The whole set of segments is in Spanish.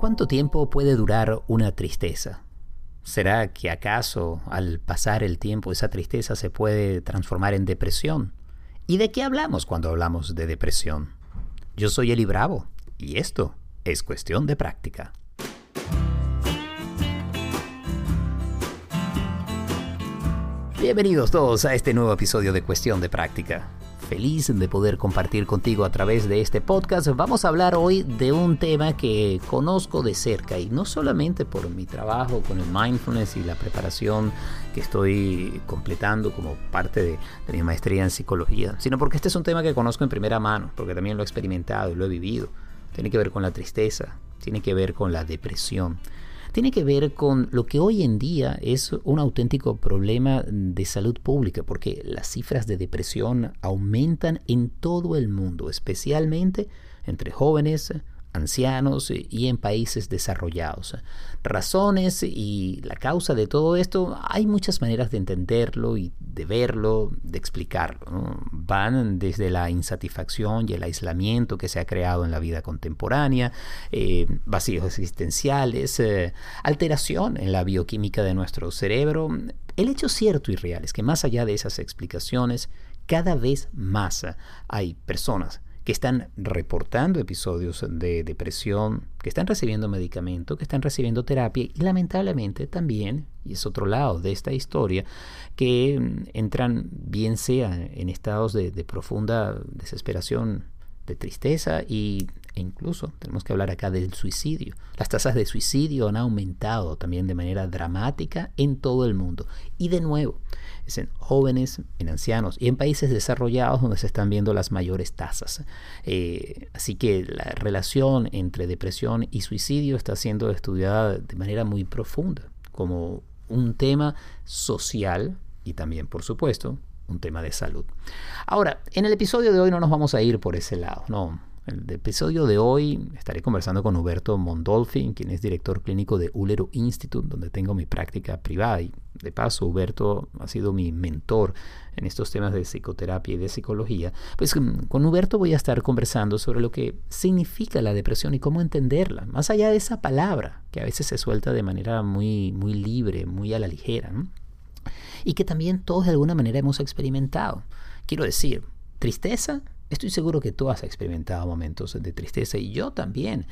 ¿Cuánto tiempo puede durar una tristeza? ¿Será que acaso al pasar el tiempo esa tristeza se puede transformar en depresión? ¿Y de qué hablamos cuando hablamos de depresión? Yo soy Eli Bravo y esto es cuestión de práctica. Bienvenidos todos a este nuevo episodio de Cuestión de Práctica feliz de poder compartir contigo a través de este podcast. Vamos a hablar hoy de un tema que conozco de cerca y no solamente por mi trabajo con el mindfulness y la preparación que estoy completando como parte de, mi maestría en psicología, sino porque este es un tema que conozco en primera mano, porque también lo he experimentado y lo he vivido. Tiene que ver con la tristeza, tiene que ver con la depresión tiene que ver con lo que hoy en día es un auténtico problema de salud pública, porque las cifras de depresión aumentan en todo el mundo, especialmente entre jóvenes, ancianos y en países desarrollados. Razones y la causa de todo esto, hay muchas maneras de entenderlo y de verlo, de explicarlo. Van desde la insatisfacción y el aislamiento que se ha creado en la vida contemporánea, eh, vacíos existenciales, eh, alteración en la bioquímica de nuestro cerebro. El hecho cierto y real es que más allá de esas explicaciones, cada vez más hay personas están reportando episodios de depresión, que están recibiendo medicamento, que están recibiendo terapia y lamentablemente también, y es otro lado de esta historia, que mm, entran bien sea en estados de, profunda desesperación, de tristeza y, incluso tenemos que hablar acá del suicidio. Las tasas de suicidio han aumentado también de manera dramática en todo el mundo. Y de nuevo, en jóvenes, en ancianos y en países desarrollados donde se están viendo las mayores tasas. Eh, así que la relación entre depresión y suicidio está siendo estudiada de manera muy profunda como un tema social y también, por supuesto, un tema de salud. Ahora, en el episodio de hoy no nos vamos a ir por ese lado, no. El episodio de hoy estaré conversando con Huberto Mondolfi, quien es director clínico de Ulero Institute, donde tengo mi práctica privada. Y de paso, Huberto ha sido mi mentor en estos temas de psicoterapia y de psicología. Pues mm, con Huberto voy a estar conversando sobre lo que significa la depresión y cómo entenderla, más allá de esa palabra que a veces se suelta de manera muy, muy libre, muy a la ligera. Y que también todos de alguna manera hemos experimentado. Quiero decir, tristeza Estoy seguro que tú has experimentado momentos de tristeza y yo también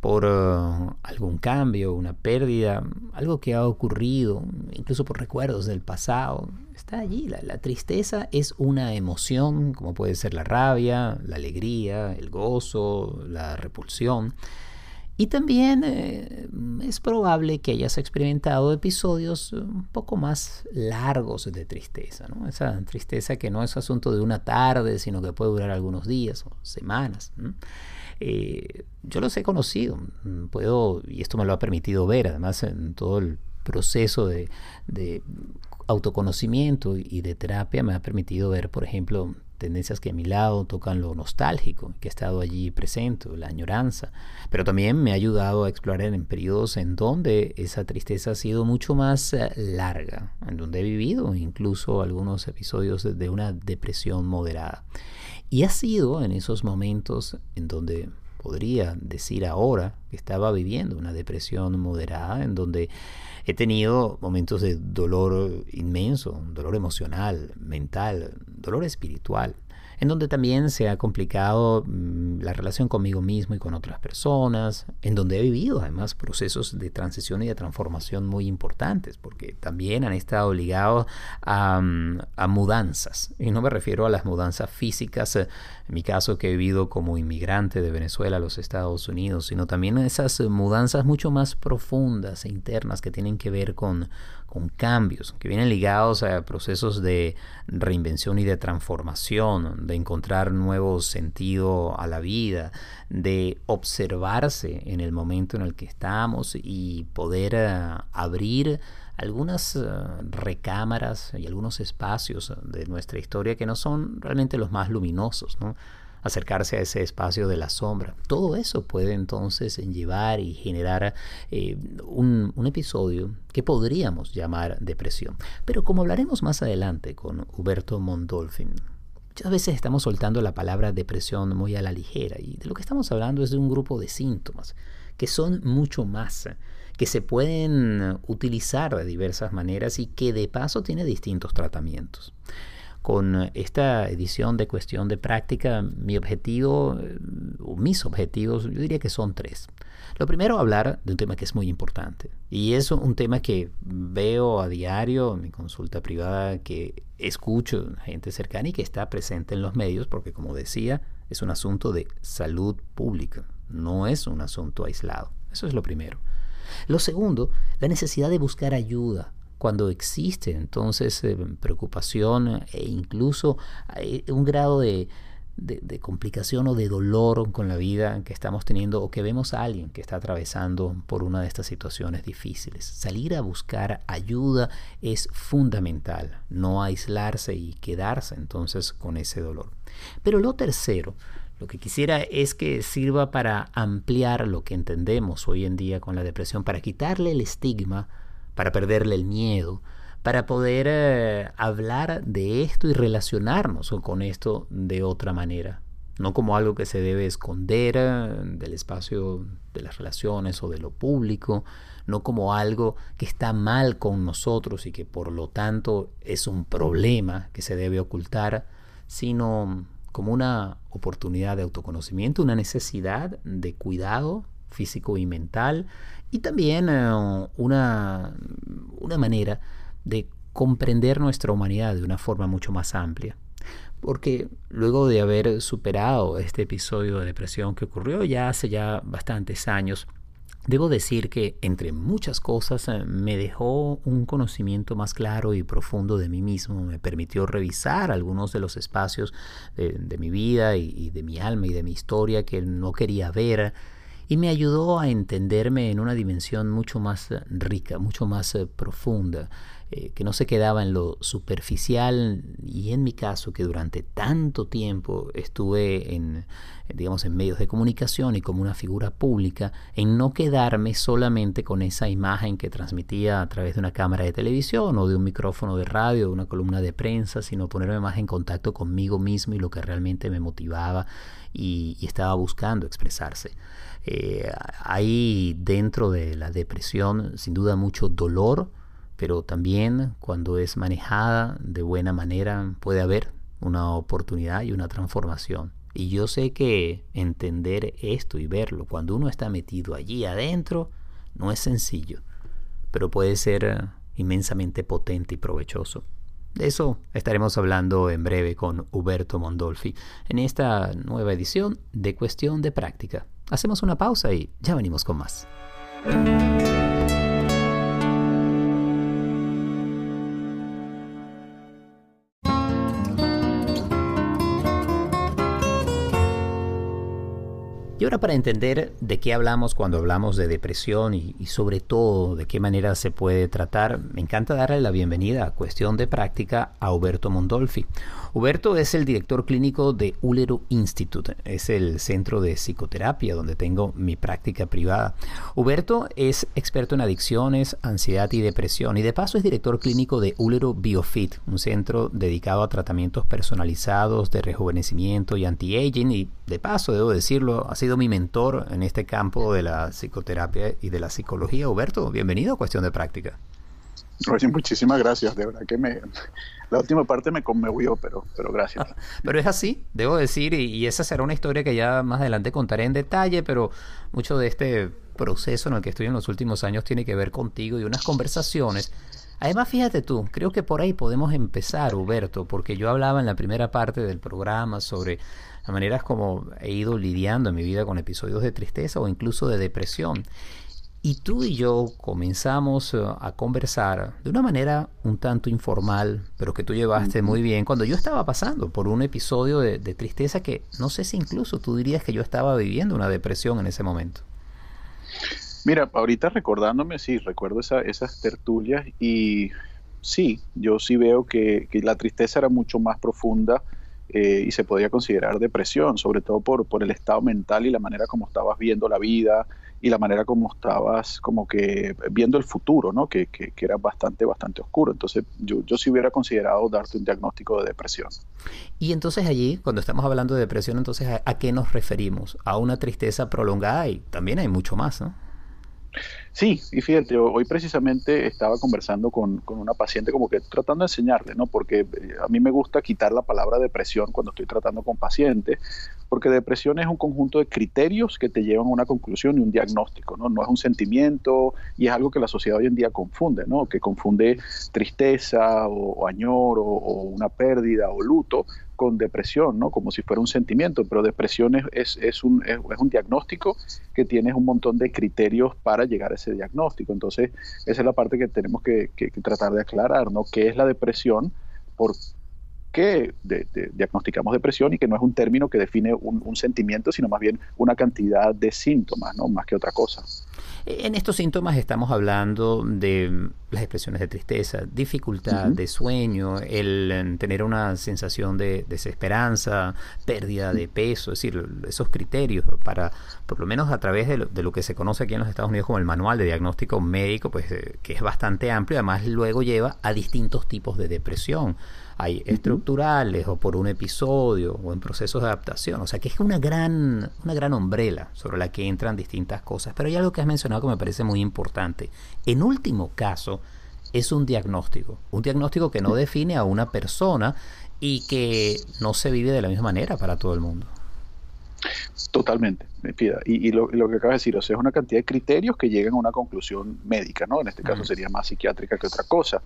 por uh, algún cambio, una pérdida, algo que ha ocurrido, incluso por recuerdos del pasado. Está allí. La, la, tristeza es una emoción, como puede ser la rabia, la alegría, el gozo, la repulsión. Y también eh, es probable que hayas experimentado episodios un poco más largos de tristeza, ¿no? Esa tristeza que no es asunto de una tarde, sino que puede durar algunos días o semanas. Eh, yo los he conocido, puedo, y esto me lo ha permitido ver, además en todo el proceso de autoconocimiento y de terapia me ha permitido ver, por ejemplo, tendencias que a mi lado tocan lo nostálgico, que ha estado allí presente, la añoranza, pero también me ha ayudado a explorar en periodos en donde esa tristeza ha sido mucho más eh, larga, en donde he vivido incluso algunos episodios de una depresión moderada. Y ha sido en esos momentos en donde podría decir ahora que estaba viviendo una depresión moderada, en donde he tenido momentos de dolor inmenso, dolor emocional, mental, dolor espiritual en donde también se ha complicado mm, la relación conmigo mismo y con otras personas, en donde he vivido además procesos de transición y de transformación muy importantes, porque también han estado ligados a, mm, mudanzas, y no me refiero a las mudanzas físicas, eh, en mi caso que he vivido como inmigrante de Venezuela a los Estados Unidos, sino también a esas mudanzas mucho más profundas e internas que tienen que ver con, con cambios, que vienen ligados a procesos de reinvención y de transformación, de encontrar nuevo sentido a la vida, de observarse en el momento en el que estamos y poder eh, abrir algunas eh, recámaras y algunos espacios de nuestra historia que no son realmente los más luminosos, ¿no? Acercarse a ese espacio de la sombra. Todo eso puede entonces llevar y generar eh, un, episodio que podríamos llamar depresión. Pero como hablaremos más adelante con Huberto Mondolfin, muchas veces estamos soltando la palabra depresión muy a la ligera y de lo que estamos hablando es de un grupo de síntomas que son mucho más, que se pueden utilizar de diversas maneras y que de paso tiene distintos tratamientos. Con esta edición de cuestión de práctica, mi objetivo, o mis objetivos, yo diría que son tres. Lo primero, hablar de un tema que es muy importante. Y es un tema que veo a diario en mi consulta privada, que escucho gente cercana y que está presente en los medios, porque como decía, es un asunto de salud pública, no es un asunto aislado. Eso es lo primero. Lo segundo, la necesidad de buscar ayuda cuando existe entonces eh, preocupación e incluso un grado de, de, complicación o de dolor con la vida que estamos teniendo o que vemos a alguien que está atravesando por una de estas situaciones difíciles. Salir a buscar ayuda es fundamental, no aislarse y quedarse entonces con ese dolor. Pero lo tercero, lo que quisiera es que sirva para ampliar lo que entendemos hoy en día con la depresión, para quitarle el estigma, para perderle el miedo, para poder eh, hablar de esto y relacionarnos con esto de otra manera. No como algo que se debe esconder eh, del espacio de las relaciones o de lo público, no como algo que está mal con nosotros y que por lo tanto es un problema que se debe ocultar, sino como una oportunidad de autoconocimiento, una necesidad de cuidado físico y mental y también eh, una, una manera de comprender nuestra humanidad de una forma mucho más amplia. Porque luego de haber superado este episodio de depresión que ocurrió ya hace ya bastantes años, Debo decir que, entre muchas cosas, eh, me dejó un conocimiento más claro y profundo de mí mismo, me permitió revisar algunos de los espacios de, mi vida y, de mi alma y de mi historia que no quería ver, y me ayudó a entenderme en una dimensión mucho más rica, mucho más eh, profunda. Eh, que no se quedaba en lo superficial y en mi caso que durante tanto tiempo estuve en digamos en medios de comunicación y como una figura pública en no quedarme solamente con esa imagen que transmitía a través de una cámara de televisión o de un micrófono de radio o de una columna de prensa sino ponerme más en contacto conmigo mismo y lo que realmente me motivaba y, estaba buscando expresarse. Eh, hay dentro de la depresión sin duda mucho dolor pero también cuando es manejada de buena manera puede haber una oportunidad y una transformación. Y yo sé que entender esto y verlo cuando uno está metido allí adentro no es sencillo, pero puede ser eh, inmensamente potente y provechoso. De eso estaremos hablando en breve con Huberto Mondolfi en esta nueva edición de Cuestión de Práctica. Hacemos una pausa y ya venimos con más. Para entender de qué hablamos cuando hablamos de depresión y, sobre todo de qué manera se puede tratar, me encanta darle la bienvenida a Cuestión de Práctica a Huberto Mondolfi. Huberto es el director clínico de Ulero Institute, es el centro de psicoterapia donde tengo mi práctica privada. Huberto es experto en adicciones, ansiedad y depresión y de paso es director clínico de Ulero Biofit, un centro dedicado a tratamientos personalizados de rejuvenecimiento y anti-aging y de paso, debo decirlo, ha sido mi mentor en este campo de la psicoterapia y de la psicología. Huberto, bienvenido a Cuestión de Práctica. Oye, muchísimas gracias, de verdad que me, la última parte me conmovió, pero, pero gracias. pero es así, debo decir, y, esa será una historia que ya más adelante contaré en detalle, pero mucho de este proceso en el que estoy en los últimos años tiene que ver contigo y unas conversaciones. Además, fíjate tú, creo que por ahí podemos empezar, Huberto, porque yo hablaba en la primera parte del programa sobre las maneras como he ido lidiando en mi vida con episodios de tristeza o incluso de depresión. Y tú y yo comenzamos eh, a conversar de una manera un tanto informal, pero que tú llevaste muy bien, cuando yo estaba pasando por un episodio de, tristeza que no sé si incluso tú dirías que yo estaba viviendo una depresión en ese momento. Mira, ahorita recordándome, sí, recuerdo esas tertulias y sí, yo sí veo que, la tristeza era mucho más profunda eh, y se podría considerar depresión, sobre todo por, por el estado mental y la manera como estabas viendo la vida y la manera como estabas como que viendo el futuro, ¿no? Que, que, era bastante, bastante oscuro. Entonces yo, yo sí hubiera considerado darte un diagnóstico de depresión. Y entonces allí, cuando estamos hablando de depresión, entonces ¿a, a qué nos referimos? A una tristeza prolongada y también hay mucho más, ¿no? Sí, y fíjate, hoy precisamente estaba conversando con, una paciente como que tratando de enseñarle, ¿no? Porque eh, a mí me gusta quitar la palabra depresión cuando estoy tratando con pacientes, porque depresión es un conjunto de criterios que te llevan a una conclusión y un diagnóstico, ¿no? No es un sentimiento y es algo que la sociedad hoy en día confunde, ¿no? Que confunde tristeza o, añor o una pérdida o luto con depresión, ¿no? Como si fuera un sentimiento, pero depresión es, es, un, es, un, diagnóstico que tienes un montón de criterios para llegar a ese diagnóstico. Entonces, esa es la parte que tenemos que, tratar de aclarar, ¿no? ¿Qué es la depresión? ¿Por qué diagnosticamos depresión? Y que no es un término que define un, un sentimiento, sino más bien una cantidad de síntomas, ¿no? Más que otra cosa. En estos síntomas estamos hablando de las expresiones de tristeza, dificultad de sueño, el eh, tener una sensación de desesperanza, pérdida de peso, es decir, esos criterios para, por lo menos a través de lo, que se conoce aquí en los Estados Unidos como el manual de diagnóstico médico, pues eh, que es bastante amplio, además luego lleva a distintos tipos de depresión hay estructurales o por un episodio o en procesos de adaptación. O sea que es una gran, una gran umbrela sobre la que entran distintas cosas. Pero hay algo que has mencionado que me parece muy importante. En último caso, es un diagnóstico. Un diagnóstico que no define a una persona y que no se vive de la misma manera para todo el mundo. Totalmente, me pida. Y, lo, que acabas de decir, o sea, es una cantidad de criterios que llegan a una conclusión médica, ¿no? En este caso sería más psiquiátrica que otra cosa.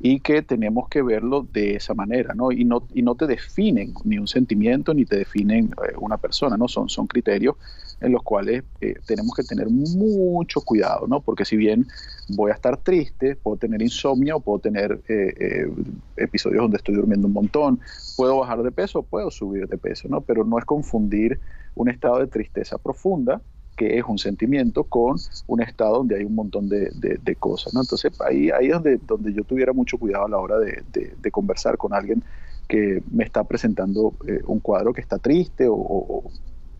Y que tenemos que verlo de esa manera, ¿no? Y no, y no te definen ni un sentimiento ni te definen eh, una persona, ¿no? Son, son criterios en los cuales eh, tenemos que tener mucho cuidado, ¿no? Porque si bien voy a estar triste, puedo tener insomnio, puedo tener eh, episodios donde estoy durmiendo un montón, puedo bajar de peso, puedo subir de peso, ¿no? Pero no es confundir un estado de tristeza profunda, que es un sentimiento, con un estado donde hay un montón de, cosas. ¿no? Entonces ahí, ahí es donde, donde yo tuviera mucho cuidado a la hora de, conversar con alguien que me está presentando eh, un cuadro que está triste o,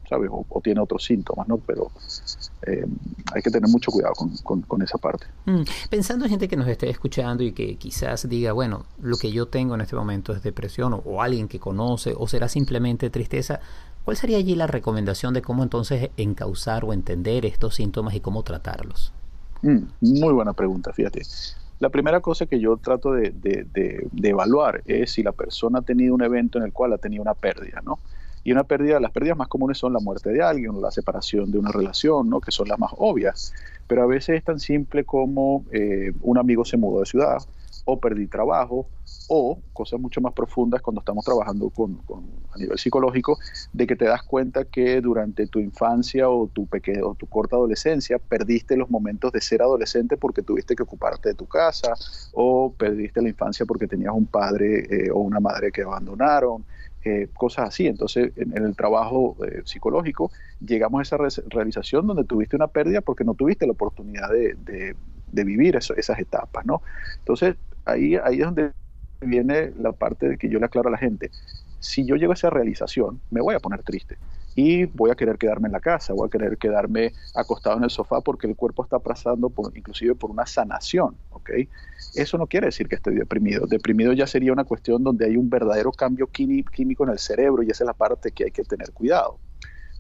¿sabes? O, tiene otros síntomas, ¿no? Pero eh, hay que tener mucho cuidado con, esa parte. Mm, pensando en gente que nos esté escuchando y que quizás diga, bueno, lo que yo tengo en este momento es depresión o alguien que conoce o será simplemente tristeza, ¿Cuál sería allí la recomendación de cómo entonces encauzar o entender estos síntomas y cómo tratarlos? Mm, muy buena pregunta, fíjate. La primera cosa que yo trato de, evaluar es si la persona ha tenido un evento en el cual ha tenido una pérdida, ¿no? Y una pérdida, las pérdidas más comunes son la muerte de alguien o la separación de una relación, ¿no? Que son las más obvias. Pero a veces es tan simple como eh, un amigo se mudó de ciudad, o perdí trabajo, o cosas mucho más profundas cuando estamos trabajando con, a nivel psicológico, de que te das cuenta que durante tu infancia o tu, pequeño, o tu corta adolescencia perdiste los momentos de ser adolescente porque tuviste que ocuparte de tu casa, o perdiste la infancia porque tenías un padre eh, o una madre que abandonaron, eh, cosas así. Entonces, en, el trabajo eh, psicológico llegamos a esa realización donde tuviste una pérdida porque no tuviste la oportunidad de, vivir esas etapas, ¿no? Entonces, ahí, ahí es donde viene la parte de que yo le aclaro a la gente, si yo llego a esa realización, me voy a poner triste y voy a querer quedarme en la casa, voy a querer quedarme acostado en el sofá porque el cuerpo está pasando por, inclusive por una sanación, ¿ok? Eso no quiere decir que estoy deprimido. Deprimido ya sería una cuestión donde hay un verdadero cambio químico en el cerebro y esa es la parte que hay que tener cuidado.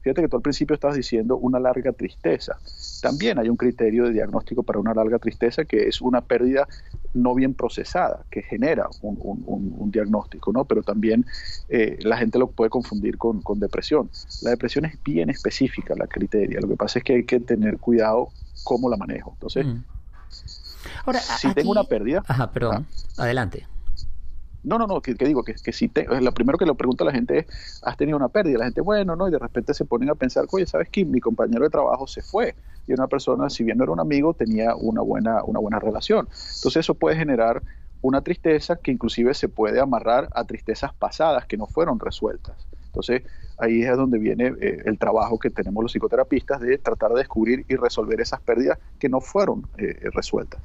Fíjate que tú al principio estabas diciendo una larga tristeza. También hay un criterio de diagnóstico para una larga tristeza que es una pérdida no bien procesada, que genera un, diagnóstico, ¿no? Pero también eh, la gente lo puede confundir con, depresión. La depresión es bien específica, la criteria. Lo que pasa es que hay que tener cuidado cómo la manejo. Entonces, mm. Ahora, si tengo una pérdida... Ajá, perdón. Ah. adelante. No, no, no, que, digo que, si te, lo primero que le pregunto a la gente es, ¿has tenido una pérdida? La gente, bueno, no, y de repente se ponen a pensar, oye, ¿sabes qué? Mi compañero de trabajo se fue y una persona, si bien no era un amigo, tenía una buena, una buena relación. Entonces eso puede generar una tristeza que inclusive se puede amarrar a tristezas pasadas que no fueron resueltas. Entonces, ahí es donde viene eh, el trabajo que tenemos los psicoterapistas de tratar de descubrir y resolver esas pérdidas que no fueron eh, resueltas.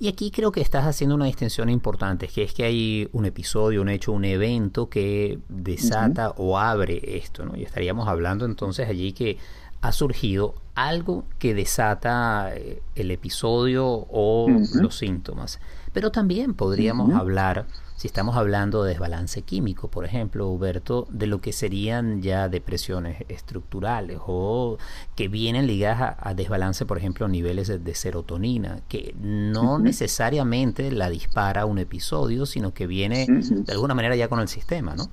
Y aquí creo que estás haciendo una distinción importante, que es que hay un episodio, un hecho, un evento que desata o abre esto, ¿no? Y estaríamos hablando entonces allí que ha surgido algo que desata eh, el episodio o los síntomas. Pero también podríamos hablar si estamos hablando de desbalance químico, por ejemplo, Huberto, de lo que serían ya depresiones estructurales o que vienen ligadas a, desbalance, por ejemplo, a niveles de, serotonina, que no necesariamente la dispara un episodio, sino que viene de alguna manera ya con el sistema, ¿no?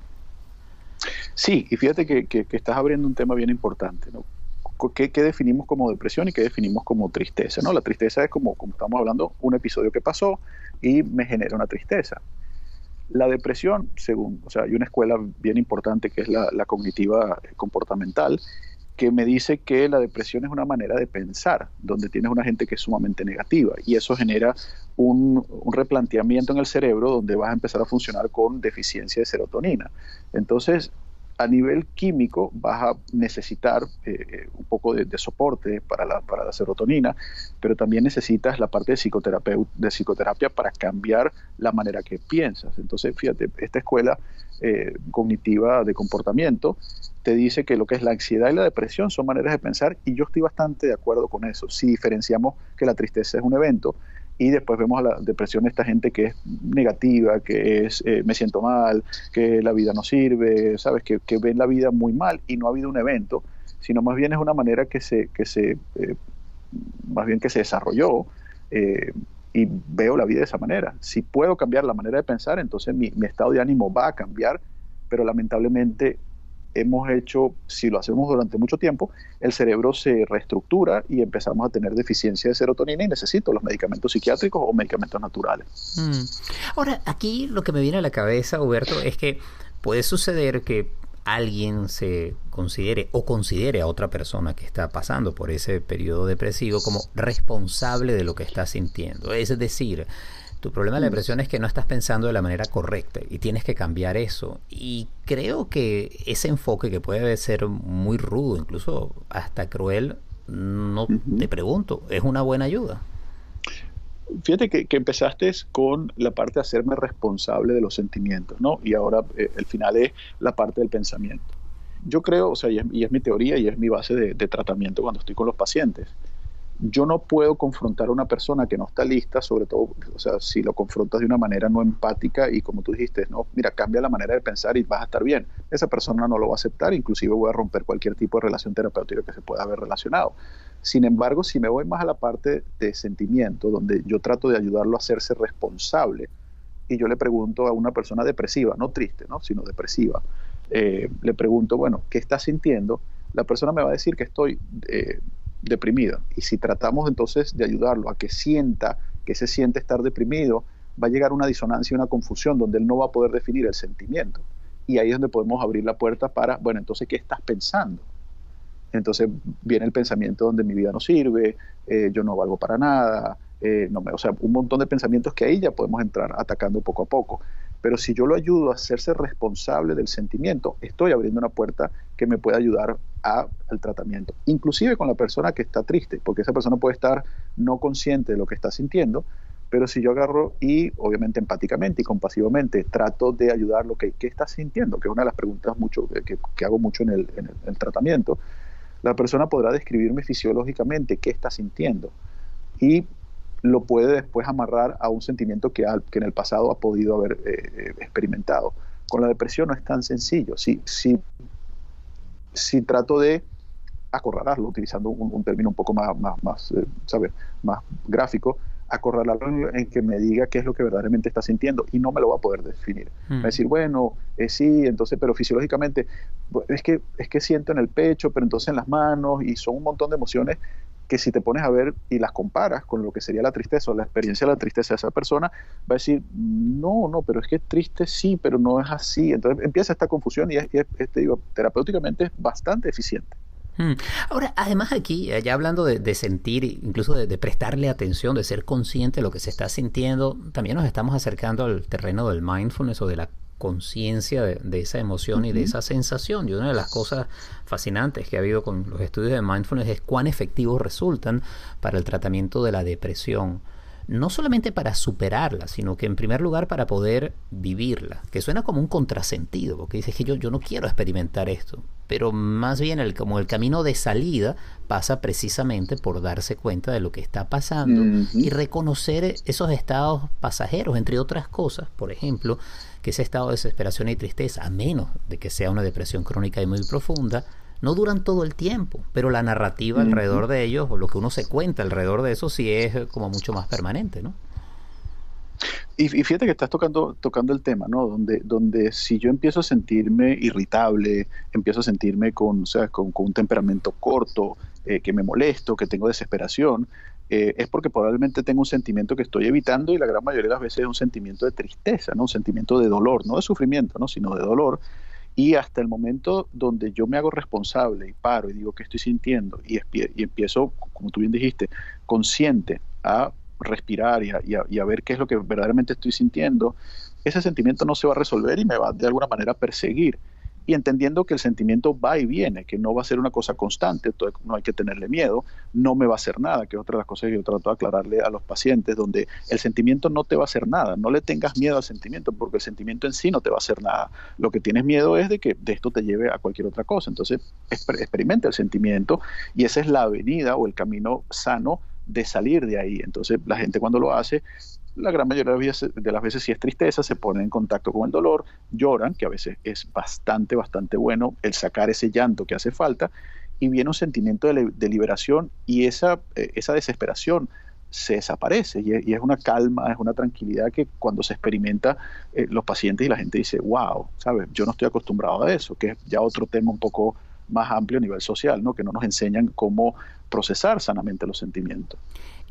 Sí, y fíjate que, estás abriendo un tema bien importante, ¿no? ¿Qué, definimos como depresión y qué definimos como tristeza? ¿no? La tristeza es como, como estamos hablando, un episodio que pasó y me genera una tristeza. La depresión, según, o sea, hay una escuela bien importante que es la, cognitiva comportamental, que me dice que la depresión es una manera de pensar, donde tienes una gente que es sumamente negativa y eso genera un, un, replanteamiento en el cerebro donde vas a empezar a funcionar con deficiencia de serotonina. Entonces, a nivel químico vas a necesitar eh, eh, un poco de, soporte para la, para la, serotonina, pero también necesitas la parte de, de psicoterapia para cambiar la manera que piensas. Entonces, fíjate, esta escuela eh, cognitiva de comportamiento te dice que lo que es la ansiedad y la depresión son maneras de pensar y yo estoy bastante de acuerdo con eso. Si diferenciamos que la tristeza es un evento, y después vemos a la depresión de esta gente que es negativa, que es eh, me siento mal, que la vida no sirve, ¿sabes? Que, que, ven la vida muy mal y no ha habido un evento, sino más bien es una manera que se, que se eh, más bien que se desarrolló eh, y veo la vida de esa manera. Si puedo cambiar la manera de pensar, entonces mi, mi estado de ánimo va a cambiar, pero lamentablemente hemos hecho, si lo hacemos durante mucho tiempo, el cerebro se reestructura y empezamos a tener deficiencia de serotonina y necesito los medicamentos psiquiátricos o medicamentos naturales. Mm. Ahora, aquí lo que me viene a la cabeza, Huberto, es que puede suceder que alguien se considere o considere a otra persona que está pasando por ese periodo depresivo como responsable de lo que está sintiendo. Es decir, tu problema de la mm. depresión es que no estás pensando de la manera correcta y tienes que cambiar eso. Y creo que ese enfoque que puede ser muy rudo, incluso hasta cruel, no te pregunto, ¿es una buena ayuda? Fíjate que, empezaste con la parte de hacerme responsable de los sentimientos, ¿no? Y ahora eh, el final es la parte del pensamiento. Yo creo, o sea, y es, mi teoría y es mi base de tratamiento cuando estoy con los pacientes yo no puedo confrontar a una persona que no está lista, sobre todo, o sea, si lo confrontas de una manera no empática y como tú dijiste, no, mira, cambia la manera de pensar y vas a estar bien. Esa persona no lo va a aceptar, inclusive voy a romper cualquier tipo de relación terapéutica que se pueda haber relacionado. Sin embargo, si me voy más a la parte de sentimiento, donde yo trato de ayudarlo a hacerse responsable, y yo le pregunto a una persona depresiva, no triste, ¿no? sino depresiva, eh, le pregunto, bueno, ¿qué estás sintiendo? La persona me va a decir que estoy eh, deprimido. Y si tratamos entonces de ayudarlo a que sienta que se siente estar deprimido, va a llegar una disonancia y una confusión donde él no va a poder definir el sentimiento. Y ahí es donde podemos abrir la puerta para, bueno, entonces, ¿qué estás pensando? Entonces viene el pensamiento donde mi vida no sirve, eh, yo no valgo para nada, eh, no me, o sea, un montón de pensamientos que ahí ya podemos entrar atacando poco a poco. Pero si yo lo ayudo a hacerse responsable del sentimiento, estoy abriendo una puerta que me puede ayudar al tratamiento. Inclusive con la persona que está triste, porque esa persona puede estar no consciente de lo que está sintiendo, pero si yo agarro y obviamente empáticamente y compasivamente trato de ayudar lo que ¿qué está sintiendo, que es una de las preguntas mucho, que, que hago mucho en el, en el tratamiento, la persona podrá describirme fisiológicamente qué está sintiendo. Y lo puede después amarrar a un sentimiento que, que en el pasado ha podido haber eh, eh, experimentado. Con la depresión no es tan sencillo. Si, si, si trato de acorralarlo, utilizando un, término un poco más, más, más, eh, más gráfico, acorralarlo en que me diga qué es lo que verdaderamente está sintiendo y no me lo va a poder definir. Va a hmm. decir, bueno, sí, entonces, pero fisiológicamente, es que, es que siento en el pecho, pero entonces en las manos y son un montón de emociones que si te pones a ver y las comparas con lo que sería la tristeza o la experiencia de la tristeza de esa persona, va a decir, no, no, pero es que triste sí, pero no es así. Entonces empieza esta confusión y, es, te digo, terapéuticamente es bastante eficiente. Hmm. Ahora, además aquí, ya hablando de, sentir, incluso de, de, prestarle atención, de ser consciente de lo que se está sintiendo, también nos estamos acercando al terreno del mindfulness o de la conciencia de, esa emoción y de esa sensación. Y una de las cosas fascinantes que ha habido con los estudios de mindfulness es cuán efectivos resultan para el tratamiento de la depresión. No solamente para superarla, sino que en primer lugar para poder vivirla, que suena como un contrasentido, porque dices que yo, yo no quiero experimentar esto, pero más bien el, como el camino de salida pasa precisamente por darse cuenta de lo que está pasando y reconocer esos estados pasajeros, entre otras cosas, por ejemplo, que ese estado de desesperación y tristeza, a menos de que sea una depresión crónica y muy profunda, no duran todo el tiempo, pero la narrativa alrededor de ellos, o lo que uno se cuenta alrededor de eso, sí es como mucho más permanente, ¿no? Y, fíjate que estás tocando, tocando el tema, ¿no? Donde, donde si yo empiezo a sentirme irritable, empiezo a sentirme con, con, un temperamento corto, eh, que me molesto, que tengo desesperación, eh, es porque probablemente tengo un sentimiento que estoy evitando y la gran mayoría de las veces es un sentimiento de tristeza, ¿no? Un sentimiento de dolor, no de sufrimiento, ¿no? Sino de dolor. Y hasta el momento donde yo me hago responsable y paro y digo qué estoy sintiendo y, y empiezo, como tú bien dijiste, consciente a respirar y a, ver qué es lo que verdaderamente estoy sintiendo, ese sentimiento no se va a resolver y me va de alguna manera a perseguir. Y entendiendo que el sentimiento va y viene, que no va a ser una cosa constante, no hay que tenerle miedo, no me va a hacer nada, que es otra de las cosas que yo trato de aclararle a los pacientes, donde el sentimiento no te va a hacer nada, no le tengas miedo al sentimiento, porque el sentimiento en sí no te va a hacer nada. Lo que tienes miedo es de que de esto te lleve a cualquier otra cosa. Entonces, experimenta el sentimiento y esa es la avenida o el camino sano de salir de ahí. Entonces la gente cuando lo hace, la gran mayoría de las, veces, de si es tristeza, se pone en contacto con el dolor, lloran, que a veces es bastante, bastante bueno el sacar ese llanto que hace falta, y viene un sentimiento de, liberación y esa, eh, esa desesperación se desaparece y es, una calma, es una tranquilidad que cuando se experimenta eh, los pacientes y la gente dice, wow, ¿sabes? Yo no estoy acostumbrado a eso, que es ya otro tema un poco más amplio a nivel social, ¿no? que no nos enseñan cómo procesar sanamente los sentimientos.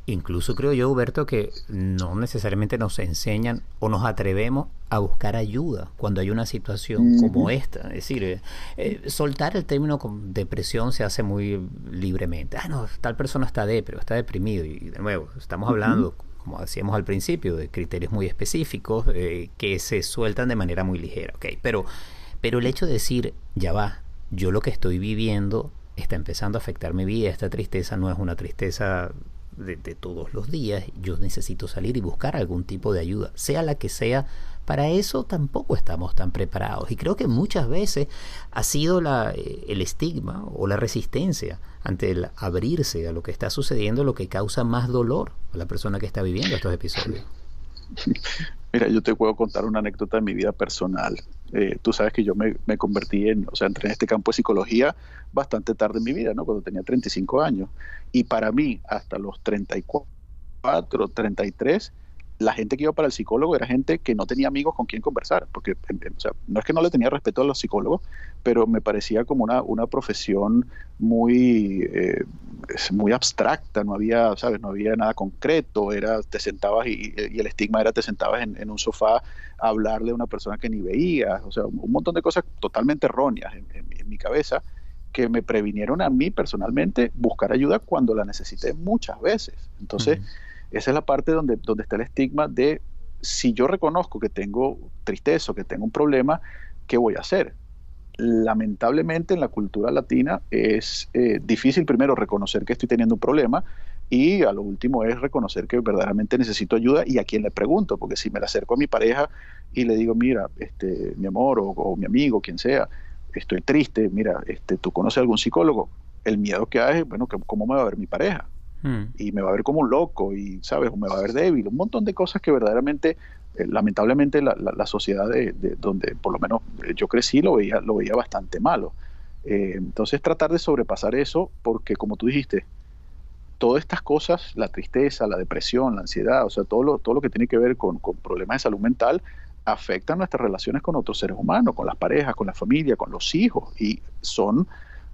Incluso creo yo, Huberto, que no necesariamente nos enseñan o nos atrevemos a buscar ayuda cuando hay una situación como esta. Es decir, eh, eh, soltar el término depresión se hace muy libremente. Ah, no, tal persona está depre, está deprimido. Y de nuevo, estamos hablando, como decíamos al principio, de criterios muy específicos eh, que se sueltan de manera muy ligera. Okay, pero, pero el hecho de decir, ya va, yo lo que estoy viviendo está empezando a afectar mi vida, esta tristeza no es una tristeza de, todos los días, yo necesito salir y buscar algún tipo de ayuda, sea la que sea, para eso tampoco estamos tan preparados. Y creo que muchas veces ha sido la, eh, el estigma o la resistencia ante el abrirse a lo que está sucediendo lo que causa más dolor a la persona que está viviendo estos episodios. Mira, yo te puedo contar una anécdota de mi vida personal. Eh, tú sabes que yo me, me, convertí en, o sea, entré en este campo de psicología bastante tarde en mi vida, ¿no? Cuando tenía 35 años. Y para mí, hasta los 34, 33, la gente que iba para el psicólogo era gente que no tenía amigos con quien conversar, porque no es que no le tenía respeto a los psicólogos, pero me parecía como una, una profesión muy, eh, muy abstracta, no había, ¿sabes? No había nada concreto, era, te sentabas y, el estigma era te sentabas en, un sofá a hablarle a una persona que ni veías, o sea, un montón de cosas totalmente erróneas en, mi cabeza que me previnieron a mí personalmente buscar ayuda cuando la necesité muchas veces. Entonces, esa es la parte donde, donde está el estigma de si yo reconozco que tengo tristeza o que tengo un problema, ¿qué voy a hacer? Lamentablemente en la cultura latina es eh, difícil primero reconocer que estoy teniendo un problema y a lo último es reconocer que verdaderamente necesito ayuda y a quién le pregunto, porque si me la acerco a mi pareja y le digo, mira, este, mi amor o, mi amigo, quien sea, estoy triste, mira, este, ¿tú conoces algún psicólogo? El miedo que hay es, bueno, ¿cómo me va a ver mi pareja? Hmm. y me va a ver como un loco y, ¿sabes? O me va a ver débil, un montón de cosas que verdaderamente, eh, lamentablemente, la, la, sociedad de, donde por lo menos yo crecí lo veía, lo veía bastante malo. Eh, entonces tratar de sobrepasar eso porque, como tú dijiste, todas estas cosas, la tristeza, la depresión, la ansiedad, o sea, todo lo, todo lo que tiene que ver con, con problemas de salud mental, afectan nuestras relaciones con otros seres humanos, con las parejas, con la familia, con los hijos, y son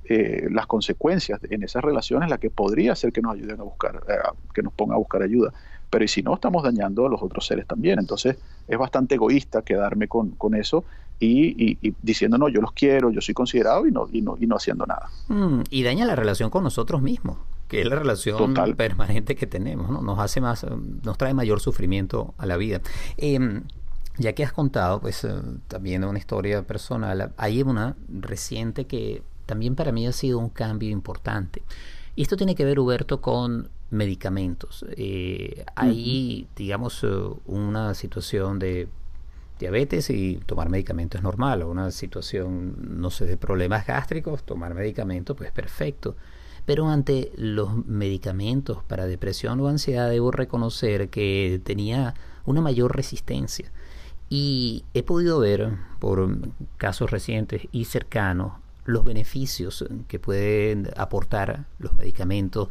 eh, las consecuencias en esas relaciones la que podría ser que nos ayuden a buscar, eh, que nos ponga a buscar ayuda. Pero y si no, estamos dañando a los otros seres también. Entonces es bastante egoísta quedarme con, con eso y, diciendo, no, yo los quiero, yo soy considerado y no, y no, y no haciendo nada. Mm, y daña la relación con nosotros mismos, que es la relación permanente que tenemos, ¿no? Nos hace más, nos trae mayor sufrimiento a la vida. Em, ya que has contado, pues eh, también una historia personal, hay una reciente que también para mí ha sido un cambio importante. Y esto tiene que ver, Huberto, con medicamentos. Eh, hay, digamos, eh, una situación de diabetes y tomar medicamentos es normal, o una situación, no sé, de problemas gástricos, tomar medicamentos, pues perfecto. Pero ante los medicamentos para depresión o ansiedad debo reconocer que tenía una mayor resistencia. Y he podido ver por casos recientes y cercanos los beneficios que pueden aportar los medicamentos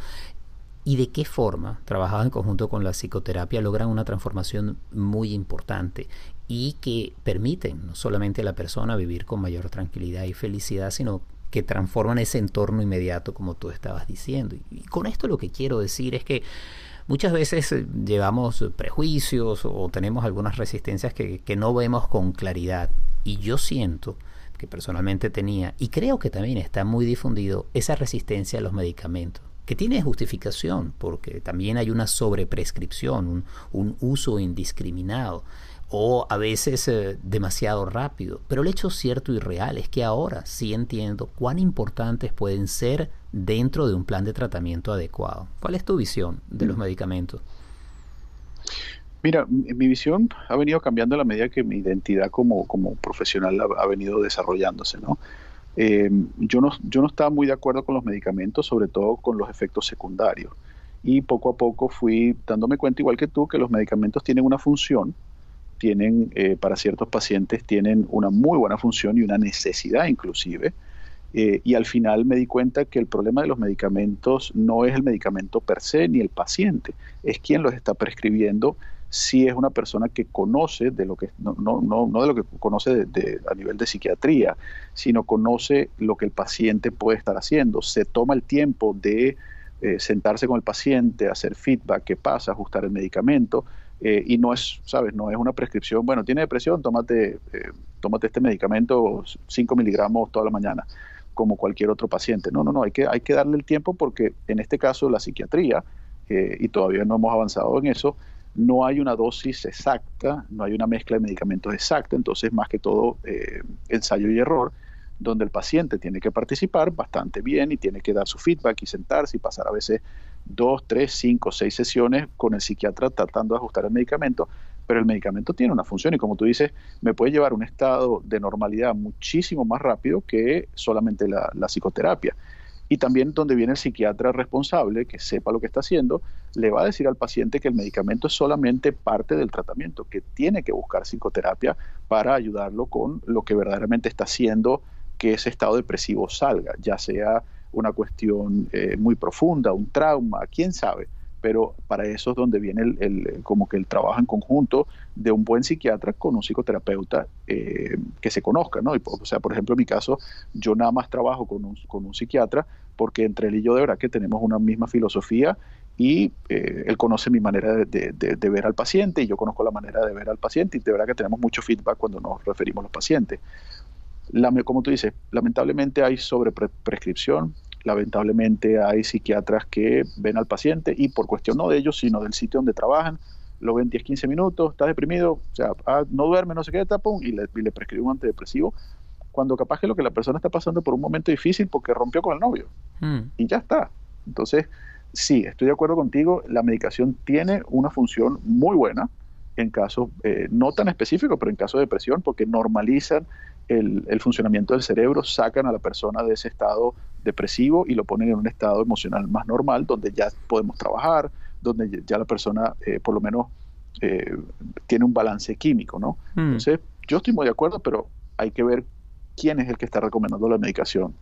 y de qué forma, trabajado en conjunto con la psicoterapia, logran una transformación muy importante y que permiten no solamente a la persona vivir con mayor tranquilidad y felicidad, sino que transforman ese entorno inmediato como tú estabas diciendo. Y con esto lo que quiero decir es que muchas veces eh, llevamos prejuicios o tenemos algunas resistencias que, que no vemos con claridad. Y yo siento que personalmente tenía, y creo que también está muy difundido, esa resistencia a los medicamentos que tiene justificación, porque también hay una sobreprescripción, un, un uso indiscriminado o a veces eh, demasiado rápido. Pero el hecho cierto y real es que ahora sí entiendo cuán importantes pueden ser dentro de un plan de tratamiento adecuado. ¿Cuál es tu visión de los medicamentos? Mira, mi visión ha venido cambiando a la medida que mi identidad como, como profesional ha, venido desarrollándose, ¿no? Eh, yo ¿no? Yo no estaba muy de acuerdo con los medicamentos, sobre todo con los efectos secundarios. Y poco a poco fui dándome cuenta, igual que tú, que los medicamentos tienen una función, tienen, eh, para ciertos pacientes, tienen una muy buena función y una necesidad inclusive. Eh, y al final me di cuenta que el problema de los medicamentos no es el medicamento per se ni el paciente, es quien los está prescribiendo si es una persona que conoce de lo que, no, no, no, de lo que conoce a nivel de psiquiatría, sino conoce lo que el paciente puede estar haciendo, se toma el tiempo de eh, sentarse con el paciente, hacer feedback, qué pasa, ajustar el medicamento, eh, y no es, ¿sabes? No es una prescripción, bueno, tiene depresión, tómate, eh, tómate este medicamento 5 miligramos toda la mañana, como cualquier otro paciente. No, no, no, hay que, hay que darle el tiempo porque en este caso la psiquiatría, y todavía no hemos avanzado en eso, no hay una dosis exacta, no hay una mezcla de medicamentos exacta, entonces más que todo eh, ensayo y error, donde el paciente tiene que participar bastante bien y tiene que dar su feedback y sentarse y pasar a veces dos, tres, cinco, seis sesiones con el psiquiatra tratando de ajustar el medicamento, pero el medicamento tiene una función y como tú dices, me puede llevar a un estado de normalidad muchísimo más rápido que solamente la psicoterapia y también donde viene el psiquiatra responsable, que sepa lo que está haciendo, le va a decir al paciente que el medicamento es solamente parte del tratamiento, que tiene que buscar psicoterapia para ayudarlo con lo que verdaderamente está haciendo que ese estado depresivo salga, ya sea una cuestión eh, muy profunda, un trauma, quién sabe pero para eso es donde viene el, como que el trabajo en conjunto de un buen psiquiatra con un psicoterapeuta eh, que se conozca, ¿no? o sea, por ejemplo, en mi caso, yo nada más trabajo con un, con un psiquiatra porque entre él y yo de verdad que tenemos una misma filosofía y eh, él conoce mi manera de, de, ver al paciente y yo conozco la manera de ver al paciente y de verdad que tenemos mucho feedback cuando nos referimos a los pacientes. Como tú dices, lamentablemente hay sobreprescripción, lamentablemente hay psiquiatras que ven al paciente y por cuestión no de ellos, sino del sitio donde trabajan, lo ven 10, 15 minutos, está deprimido, o sea, ah, no duerme, no sé qué, tapón, y le, y le prescribe un antidepresivo, cuando capaz que lo que la persona está pasando por un momento difícil porque rompió con el novio. Hmm. Y ya está. Entonces, sí, estoy de acuerdo contigo, la medicación tiene una función muy buena en casos eh, no tan específicos, pero en casos de depresión, porque normalizan el, funcionamiento del cerebro, sacan a la persona de ese estado depresivo y lo ponen en un estado emocional más normal, donde ya podemos trabajar, donde ya la persona eh, por lo menos eh, tiene un balance químico, ¿no? Hmm. Entonces, yo estoy muy de acuerdo, pero hay que ver quién es el que está recomendando la medicación.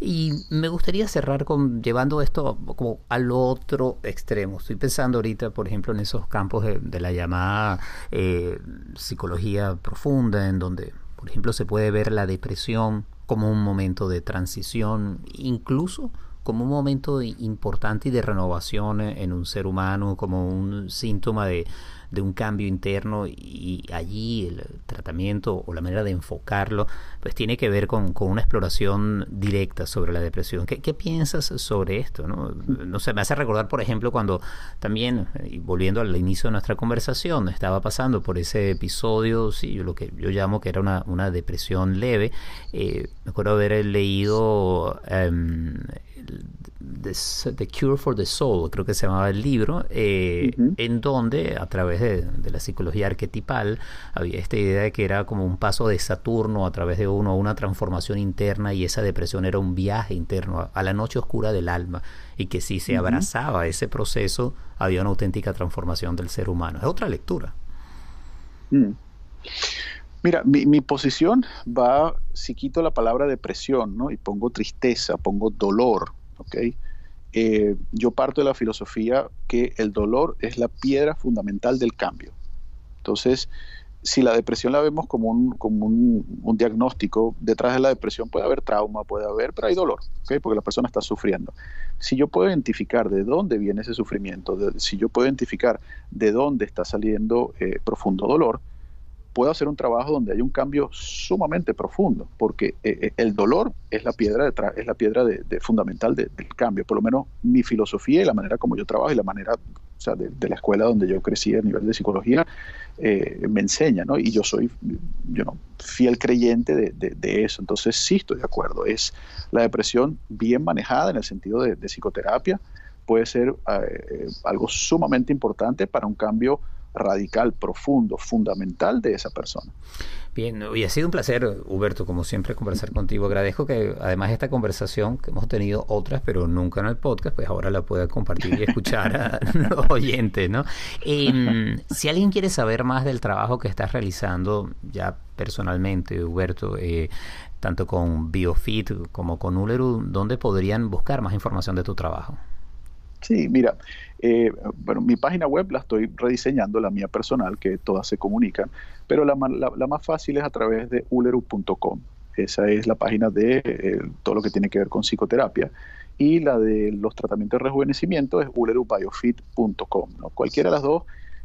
Y me gustaría cerrar con llevando esto como al otro extremo. Estoy pensando ahorita, por ejemplo, en esos campos de, la llamada eh, psicología profunda, en donde por ejemplo, se puede ver la depresión como un momento de transición, incluso como un momento importante y de renovación en un ser humano, como un síntoma de, de un cambio interno y allí el tratamiento o la manera de enfocarlo pues tiene que ver con, con una exploración directa sobre la depresión. ¿Qué, qué piensas sobre esto? ¿no? no sé, me hace recordar, por ejemplo, cuando también, volviendo al inicio de nuestra conversación, estaba pasando por ese episodio, sí, lo que yo llamo que era una, una depresión leve. Eh, me acuerdo haber leído um, the, Cure for the Soul, creo que se llamaba el libro, eh, en donde a través de, la psicología arquetipal había esta idea de que era como un paso de Saturno a través de uno, una transformación interna y esa depresión era un viaje interno a, la noche oscura del alma y que si se abrazaba ese proceso había una auténtica transformación del ser humano. Es otra lectura. Mm. Mira, mi, mi, posición va, si quito la palabra depresión, ¿no? Y pongo tristeza, pongo dolor, ¿ok? Eh, yo parto de la filosofía que el dolor es la piedra fundamental del cambio. Entonces, si la depresión la vemos como un, como un, diagnóstico, detrás de la depresión puede haber trauma, puede haber, pero hay dolor, ¿okay? porque la persona está sufriendo. Si yo puedo identificar de dónde viene ese sufrimiento, si yo puedo identificar de dónde está saliendo eh, profundo dolor, puedo hacer un trabajo donde hay un cambio sumamente profundo, porque eh, eh, el dolor es la piedra, de es la piedra de, fundamental del cambio. Por lo menos mi filosofía y la manera como yo trabajo y la manera de, la escuela donde yo crecí a nivel de psicología eh, me enseña, ¿no? Y yo soy yo no, fiel creyente de, eso. Entonces sí estoy de acuerdo. Es la depresión bien manejada en el sentido de, psicoterapia puede ser algo sumamente importante para un cambio radical, profundo, fundamental de esa persona. Bien, y ha sido un placer, Huberto, como siempre, conversar contigo. Agradezco que además de esta conversación, que hemos tenido otras, pero nunca en el podcast, pues ahora la pueda compartir y escuchar a los oyentes, ¿no? Em, si alguien quiere saber más del trabajo que estás realizando ya personalmente, Huberto, eh, tanto con BioFit como con Uleru, ¿dónde podrían buscar más información de tu trabajo? Sí, mira, eh, bueno, mi página web la estoy rediseñando, la mía personal, que todas se comunican, pero la, más fácil es a través de uleru.com. Esa es la página de eh, todo lo que tiene que ver con psicoterapia. Y la de los tratamientos de rejuvenecimiento es ulerubiofit.com. Cualquiera de las dos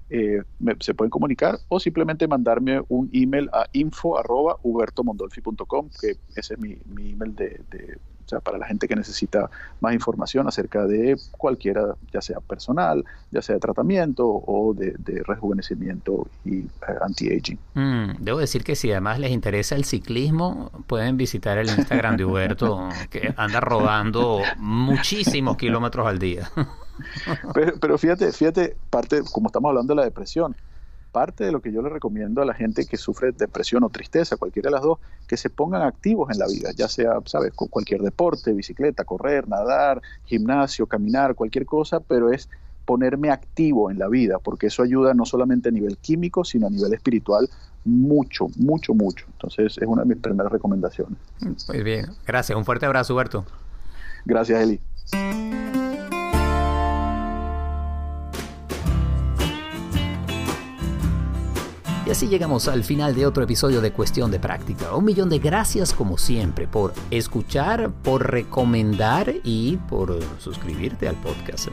eh, se pueden comunicar o simplemente mandarme un email a info.hubertomondolfi.com, que ese es mi, email de o sea, para la gente que necesita más información acerca de cualquiera, ya sea personal, ya sea de tratamiento o de, rejuvenecimiento y eh, anti-aging. Mm, debo decir que si además les interesa el ciclismo, pueden visitar el Instagram de Huberto, que anda rodando muchísimos kilómetros al día. pero, pero fíjate, fíjate, parte, como estamos hablando de la depresión, parte de lo que yo le recomiendo a la gente que sufre depresión o tristeza, cualquiera de las dos, que se pongan activos en la vida, ya sea, sabes, con cualquier deporte, bicicleta, correr, nadar, gimnasio, caminar, cualquier cosa, pero es ponerme activo en la vida, porque eso ayuda no solamente a nivel químico, sino a nivel espiritual mucho, mucho, mucho. Entonces es una de mis primeras recomendaciones. Muy bien, gracias. Un fuerte abrazo, Huberto. Gracias, Eli. Y así llegamos al final de otro episodio de Cuestión de Práctica. Un millón de gracias como siempre por escuchar, por recomendar y por suscribirte al podcast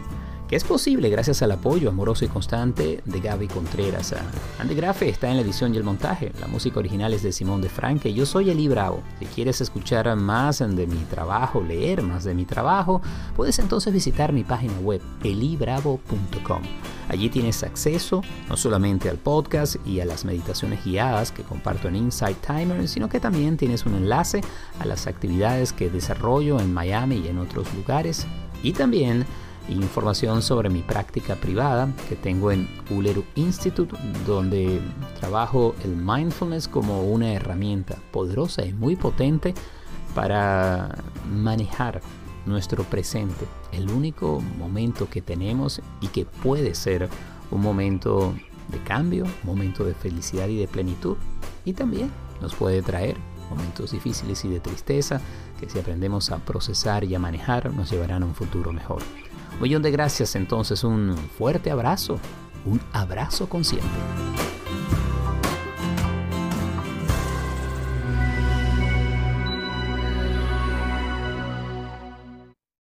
que es posible gracias al apoyo amoroso y constante de Gaby Contreras. Andy Grafe está en la edición y el montaje. La música original es de Simón de Franque. Yo soy Eli Bravo. Si quieres escuchar más de mi trabajo, leer más de mi trabajo, puedes entonces visitar mi página web elibravo.com. Allí tienes acceso no solamente al podcast y a las meditaciones guiadas que comparto en Insight Timer, sino que también tienes un enlace a las actividades que desarrollo en Miami y en otros lugares. Y también información sobre mi práctica privada que tengo en Uleru Institute, donde trabajo el mindfulness como una herramienta poderosa y muy potente para manejar nuestro presente, el único momento que tenemos y que puede ser un momento de cambio, un momento de felicidad y de plenitud, y también nos puede traer momentos difíciles y de tristeza que si aprendemos a procesar y a manejar nos llevarán a un futuro mejor millón de gracias entonces, un fuerte abrazo, un abrazo consciente.